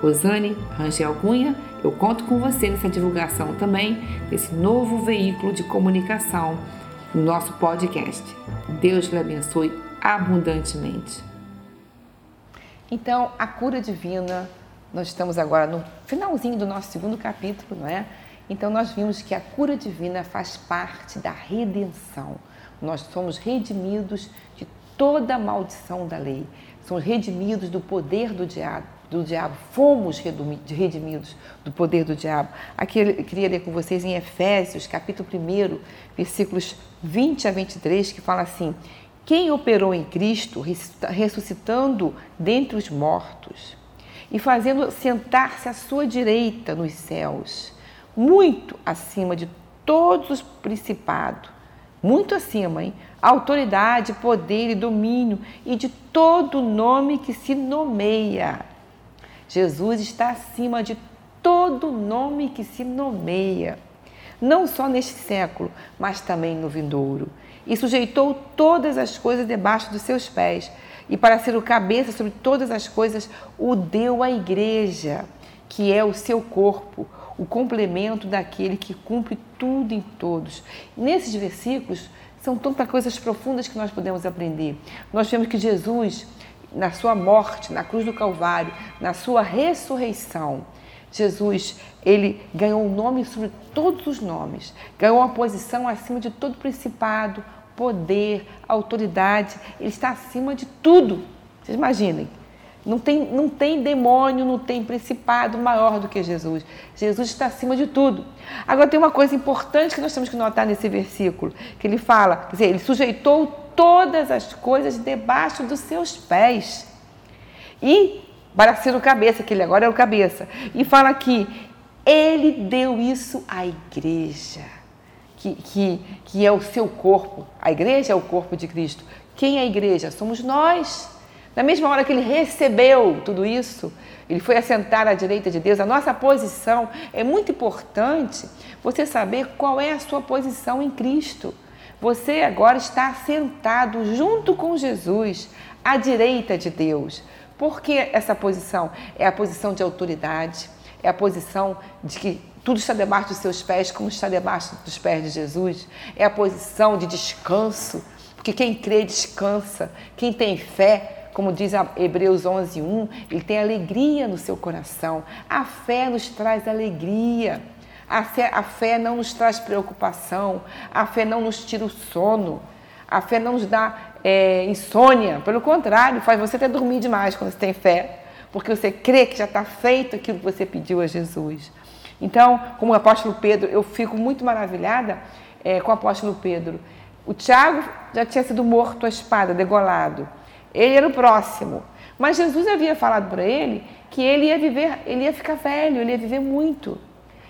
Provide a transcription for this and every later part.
Rosane Rangel Cunha, eu conto com você nessa divulgação também desse novo veículo de comunicação no nosso podcast. Deus lhe abençoe abundantemente. Então, a cura divina, nós estamos agora no finalzinho do nosso segundo capítulo, não é? Então, nós vimos que a cura divina faz parte da redenção. Nós somos redimidos de toda a maldição da lei, somos redimidos do poder do diabo do diabo, fomos redimidos do poder do diabo. Aqui eu queria ler com vocês em Efésios, capítulo 1, versículos 20 a 23, que fala assim: Quem operou em Cristo, ressuscitando dentre os mortos e fazendo sentar-se à sua direita nos céus, muito acima de todos os principados, muito acima, hein? Autoridade, poder e domínio e de todo nome que se nomeia Jesus está acima de todo nome que se nomeia, não só neste século, mas também no vindouro. E sujeitou todas as coisas debaixo dos seus pés, e para ser o cabeça sobre todas as coisas, o deu à igreja, que é o seu corpo, o complemento daquele que cumpre tudo em todos. Nesses versículos, são tantas coisas profundas que nós podemos aprender. Nós vemos que Jesus na sua morte, na cruz do Calvário, na sua ressurreição, Jesus, ele ganhou um nome sobre todos os nomes, ganhou uma posição acima de todo principado, poder, autoridade, ele está acima de tudo. Vocês imaginem, não tem, não tem demônio, não tem principado maior do que Jesus. Jesus está acima de tudo. Agora tem uma coisa importante que nós temos que notar nesse versículo, que ele fala, quer dizer, ele sujeitou todas as coisas debaixo dos seus pés. E para ser o cabeça, que ele agora é o cabeça. E fala que ele deu isso à igreja, que, que, que é o seu corpo. A igreja é o corpo de Cristo. Quem é a igreja? Somos nós. Na mesma hora que ele recebeu tudo isso, ele foi assentar à direita de Deus. A nossa posição é muito importante você saber qual é a sua posição em Cristo. Você agora está sentado junto com Jesus, à direita de Deus. Por que essa posição? É a posição de autoridade, é a posição de que tudo está debaixo dos seus pés, como está debaixo dos pés de Jesus. É a posição de descanso, porque quem crê descansa, quem tem fé, como diz Hebreus 11:1, ele tem alegria no seu coração. A fé nos traz alegria. A fé, a fé não nos traz preocupação, a fé não nos tira o sono, a fé não nos dá é, insônia. Pelo contrário, faz você até dormir demais quando você tem fé, porque você crê que já está feito aquilo que você pediu a Jesus. Então, como o apóstolo Pedro, eu fico muito maravilhada é, com o apóstolo Pedro. O Tiago já tinha sido morto à espada, degolado. Ele era o próximo. Mas Jesus havia falado para ele que ele ia viver, ele ia ficar velho, ele ia viver muito.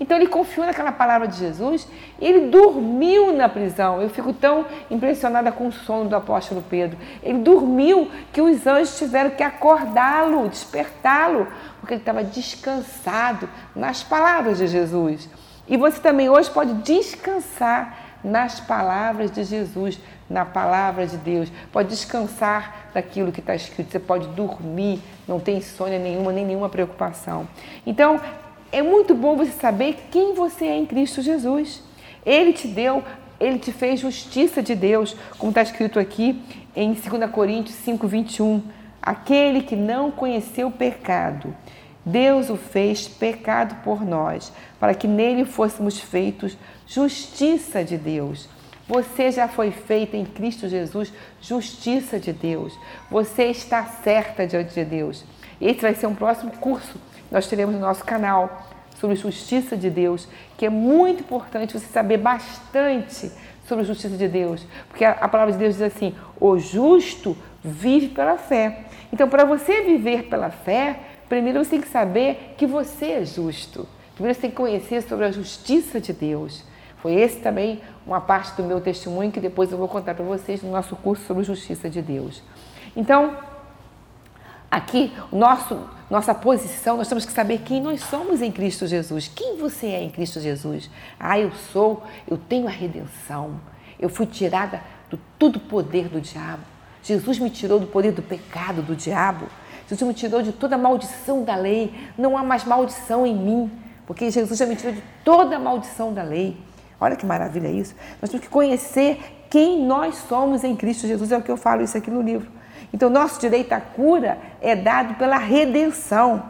Então ele confiou naquela palavra de Jesus e ele dormiu na prisão. Eu fico tão impressionada com o sono do apóstolo Pedro. Ele dormiu que os anjos tiveram que acordá-lo, despertá-lo, porque ele estava descansado nas palavras de Jesus. E você também hoje pode descansar nas palavras de Jesus, na palavra de Deus. Pode descansar daquilo que está escrito. Você pode dormir, não tem insônia nenhuma, nem nenhuma preocupação. Então, é muito bom você saber quem você é em Cristo Jesus. Ele te deu, ele te fez justiça de Deus, como está escrito aqui em 2 Coríntios 5, 21. Aquele que não conheceu pecado, Deus o fez pecado por nós, para que nele fôssemos feitos justiça de Deus. Você já foi feita em Cristo Jesus justiça de Deus. Você está certa diante de Deus. Esse vai ser um próximo curso nós teremos no nosso canal sobre justiça de Deus, que é muito importante você saber bastante sobre justiça de Deus, porque a palavra de Deus diz assim: o justo vive pela fé. Então, para você viver pela fé, primeiro você tem que saber que você é justo. Primeiro você tem que conhecer sobre a justiça de Deus. Foi esse também uma parte do meu testemunho que depois eu vou contar para vocês no nosso curso sobre justiça de Deus. Então, aqui, nosso, nossa posição, nós temos que saber quem nós somos em Cristo Jesus. Quem você é em Cristo Jesus? Ah, eu sou, eu tenho a redenção. Eu fui tirada do todo poder do diabo. Jesus me tirou do poder do pecado, do diabo. Jesus me tirou de toda maldição da lei. Não há mais maldição em mim, porque Jesus já me tirou de toda maldição da lei. Olha que maravilha isso. Nós temos que conhecer quem nós somos em Cristo Jesus. É o que eu falo isso aqui no livro. Então, nosso direito à cura é dado pela redenção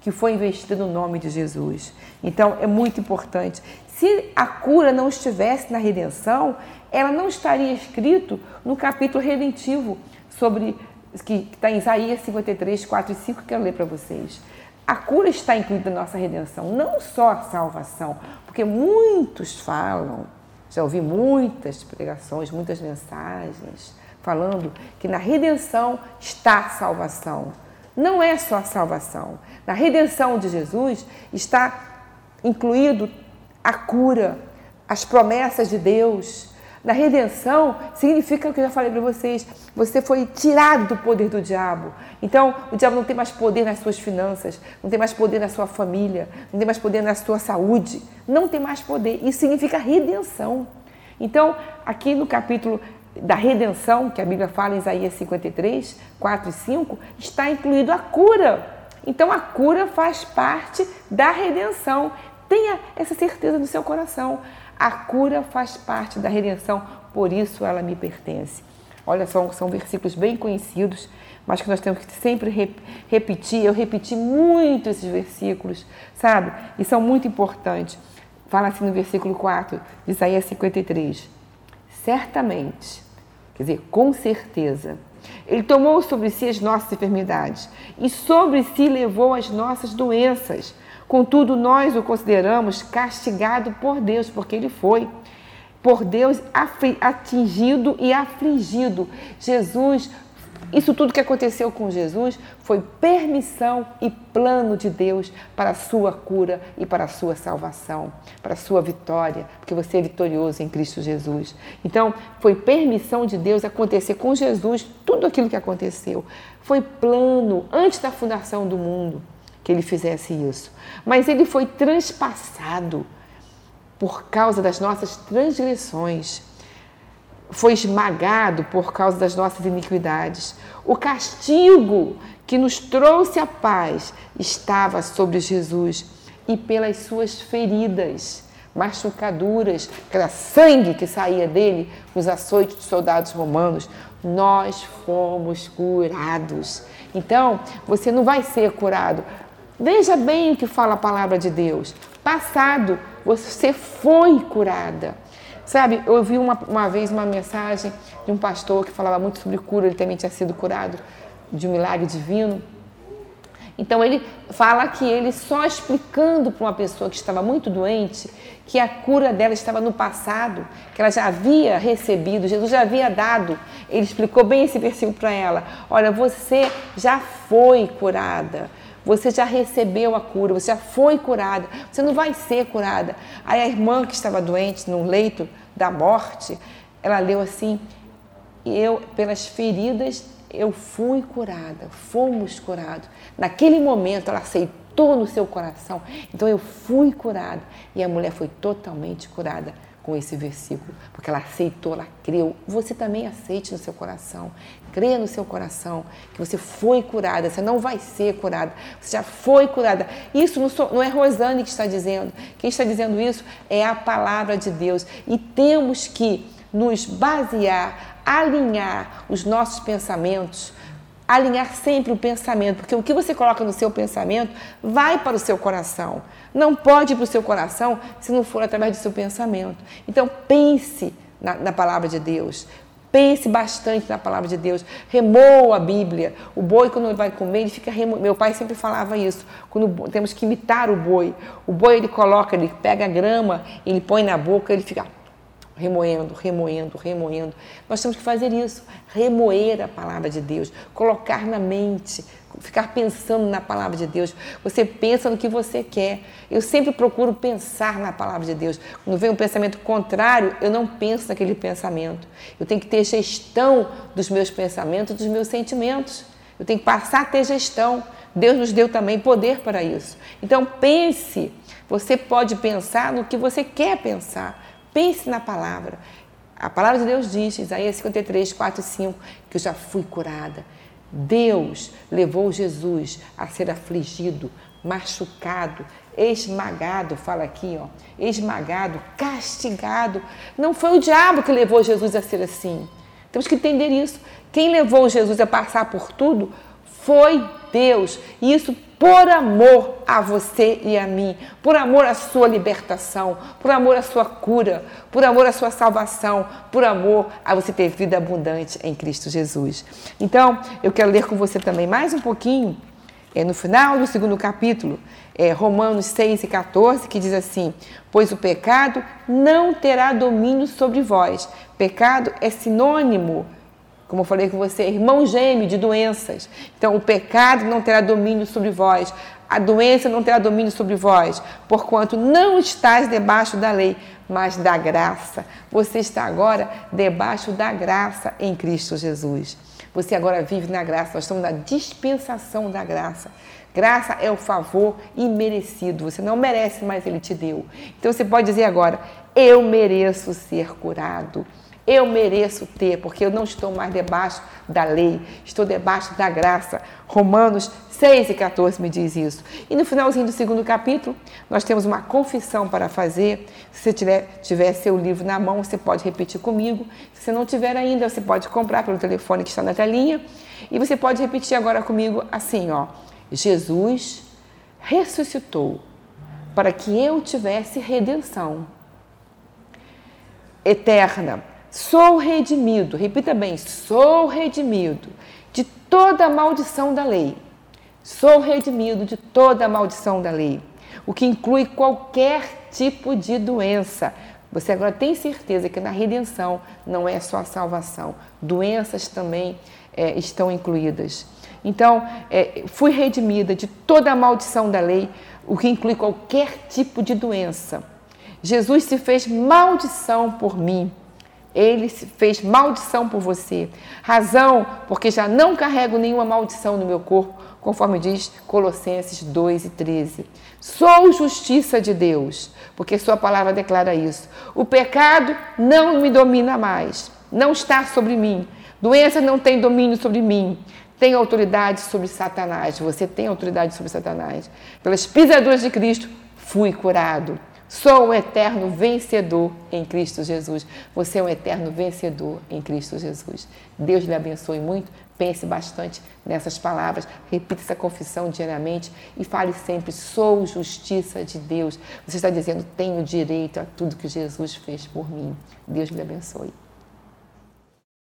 que foi investida no nome de Jesus. Então, é muito importante. Se a cura não estivesse na redenção, ela não estaria escrito no capítulo redentivo sobre que está em Isaías 53, 4 e 5, que eu ler para vocês. A cura está incluída na nossa redenção, não só a salvação, porque muitos falam, já ouvi muitas pregações, muitas mensagens, falando que na redenção está a salvação. Não é só a salvação. Na redenção de Jesus está incluído a cura, as promessas de Deus, na redenção significa o que eu já falei para vocês: você foi tirado do poder do diabo. Então, o diabo não tem mais poder nas suas finanças, não tem mais poder na sua família, não tem mais poder na sua saúde, não tem mais poder. Isso significa redenção. Então, aqui no capítulo da redenção, que a Bíblia fala em Isaías 53, 4 e 5, está incluído a cura. Então, a cura faz parte da redenção. Tenha essa certeza no seu coração. A cura faz parte da redenção, por isso ela me pertence. Olha, são, são versículos bem conhecidos, mas que nós temos que sempre rep repetir. Eu repeti muito esses versículos, sabe? E são muito importantes. Fala assim no versículo 4 de Isaías 53. Certamente, quer dizer, com certeza, ele tomou sobre si as nossas enfermidades e sobre si levou as nossas doenças. Contudo, nós o consideramos castigado por Deus, porque ele foi por Deus atingido e afligido. Jesus, isso tudo que aconteceu com Jesus foi permissão e plano de Deus para a sua cura e para a sua salvação, para a sua vitória, porque você é vitorioso em Cristo Jesus. Então, foi permissão de Deus acontecer com Jesus tudo aquilo que aconteceu. Foi plano antes da fundação do mundo que ele fizesse isso. Mas ele foi transpassado por causa das nossas transgressões. Foi esmagado por causa das nossas iniquidades. O castigo que nos trouxe a paz estava sobre Jesus e pelas suas feridas, machucaduras, aquela sangue que saía dele nos açoites de soldados romanos, nós fomos curados. Então, você não vai ser curado Veja bem o que fala a palavra de Deus. Passado, você foi curada. Sabe, eu ouvi uma, uma vez uma mensagem de um pastor que falava muito sobre cura, ele também tinha sido curado de um milagre divino. Então ele fala que ele só explicando para uma pessoa que estava muito doente que a cura dela estava no passado, que ela já havia recebido, Jesus já havia dado. Ele explicou bem esse versículo para ela. Olha, você já foi curada. Você já recebeu a cura, você já foi curada, você não vai ser curada. Aí a irmã que estava doente no leito da morte, ela leu assim: eu pelas feridas eu fui curada, fomos curados. Naquele momento ela aceitou no seu coração, então eu fui curada e a mulher foi totalmente curada com esse versículo, porque ela aceitou, ela creu. Você também aceite no seu coração, creia no seu coração que você foi curada, você não vai ser curada, você já foi curada. Isso não, sou, não é Rosane que está dizendo, quem está dizendo isso é a palavra de Deus. E temos que nos basear, alinhar os nossos pensamentos alinhar sempre o pensamento, porque o que você coloca no seu pensamento vai para o seu coração. Não pode ir para o seu coração se não for através do seu pensamento. Então pense na, na palavra de Deus. Pense bastante na palavra de Deus. Remoa a Bíblia. O boi, quando ele vai comer, ele fica remo... Meu pai sempre falava isso. Quando temos que imitar o boi. O boi, ele coloca, ele pega a grama, ele põe na boca, ele fica remoendo, remoendo, remoendo. Nós temos que fazer isso, remoer a palavra de Deus, colocar na mente, ficar pensando na palavra de Deus. Você pensa no que você quer. Eu sempre procuro pensar na palavra de Deus. Quando vem um pensamento contrário, eu não penso naquele pensamento. Eu tenho que ter gestão dos meus pensamentos, dos meus sentimentos. Eu tenho que passar a ter gestão. Deus nos deu também poder para isso. Então pense. Você pode pensar no que você quer pensar. Pense na palavra. A palavra de Deus diz, Isaías 53, 4 e 5, que eu já fui curada. Deus levou Jesus a ser afligido, machucado, esmagado, fala aqui, ó, esmagado, castigado. Não foi o diabo que levou Jesus a ser assim. Temos que entender isso. Quem levou Jesus a passar por tudo foi Deus. E isso por amor a você e a mim, por amor à sua libertação, por amor à sua cura, por amor à sua salvação, por amor a você ter vida abundante em Cristo Jesus. Então, eu quero ler com você também mais um pouquinho, é, no final do segundo capítulo, é, Romanos 6 e 14, que diz assim: Pois o pecado não terá domínio sobre vós. Pecado é sinônimo como eu falei com você, irmão gêmeo de doenças. Então, o pecado não terá domínio sobre vós, a doença não terá domínio sobre vós, porquanto não estás debaixo da lei, mas da graça. Você está agora debaixo da graça em Cristo Jesus. Você agora vive na graça, nós estamos na dispensação da graça. Graça é o favor imerecido, você não merece, mas Ele te deu. Então você pode dizer agora: Eu mereço ser curado. Eu mereço ter, porque eu não estou mais debaixo da lei, estou debaixo da graça. Romanos 6 e 14 me diz isso. E no finalzinho do segundo capítulo, nós temos uma confissão para fazer. Se você tiver, tiver seu livro na mão, você pode repetir comigo. Se você não tiver ainda, você pode comprar pelo telefone que está na telinha. E você pode repetir agora comigo assim, ó. Jesus ressuscitou para que eu tivesse redenção eterna Sou redimido, repita bem, sou redimido de toda a maldição da lei. Sou redimido de toda a maldição da lei, o que inclui qualquer tipo de doença. Você agora tem certeza que na redenção não é só a salvação, doenças também é, estão incluídas. Então, é, fui redimida de toda a maldição da lei, o que inclui qualquer tipo de doença. Jesus se fez maldição por mim ele fez maldição por você. Razão, porque já não carrego nenhuma maldição no meu corpo, conforme diz Colossenses 2 e 13. Sou justiça de Deus, porque Sua palavra declara isso. O pecado não me domina mais, não está sobre mim. Doença não tem domínio sobre mim. Tem autoridade sobre Satanás. Você tem autoridade sobre Satanás. Pelas pisaduras de Cristo, fui curado. Sou um eterno vencedor em Cristo Jesus. Você é um eterno vencedor em Cristo Jesus. Deus lhe abençoe muito. Pense bastante nessas palavras. Repita essa confissão diariamente e fale sempre: sou justiça de Deus. Você está dizendo: tenho direito a tudo que Jesus fez por mim. Deus lhe abençoe.